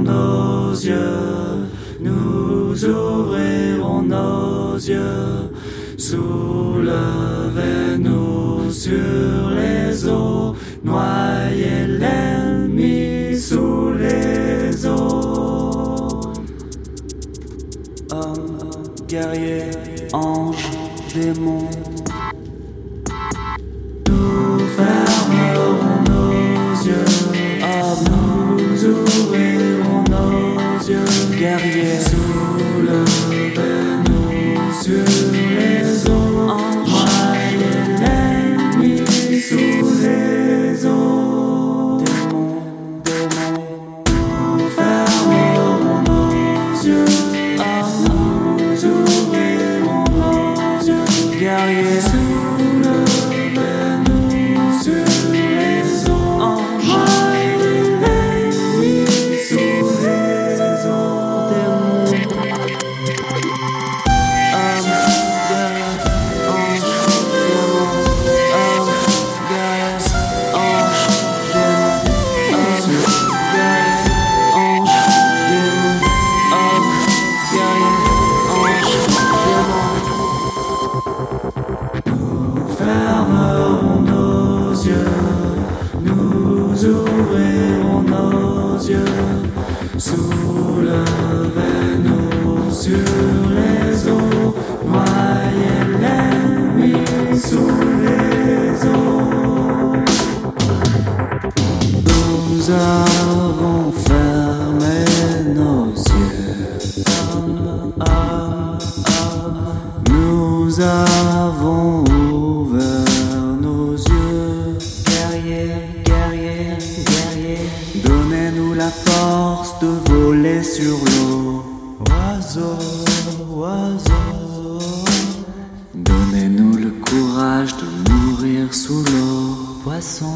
nos yeux, nous ouvrirons nos yeux, soulevez-nous sur les eaux, noyez l'ennemi sous les eaux. Homme, guerrier, ange, démon. Nos yeux, soulevez-nous sur les eaux, noyez l'ennemi sous les eaux. Nous avons fermé nos yeux, nous avons la force de voler sur l'eau, oiseaux, oiseaux. Donnez-nous le courage de mourir sous l'eau, poisson.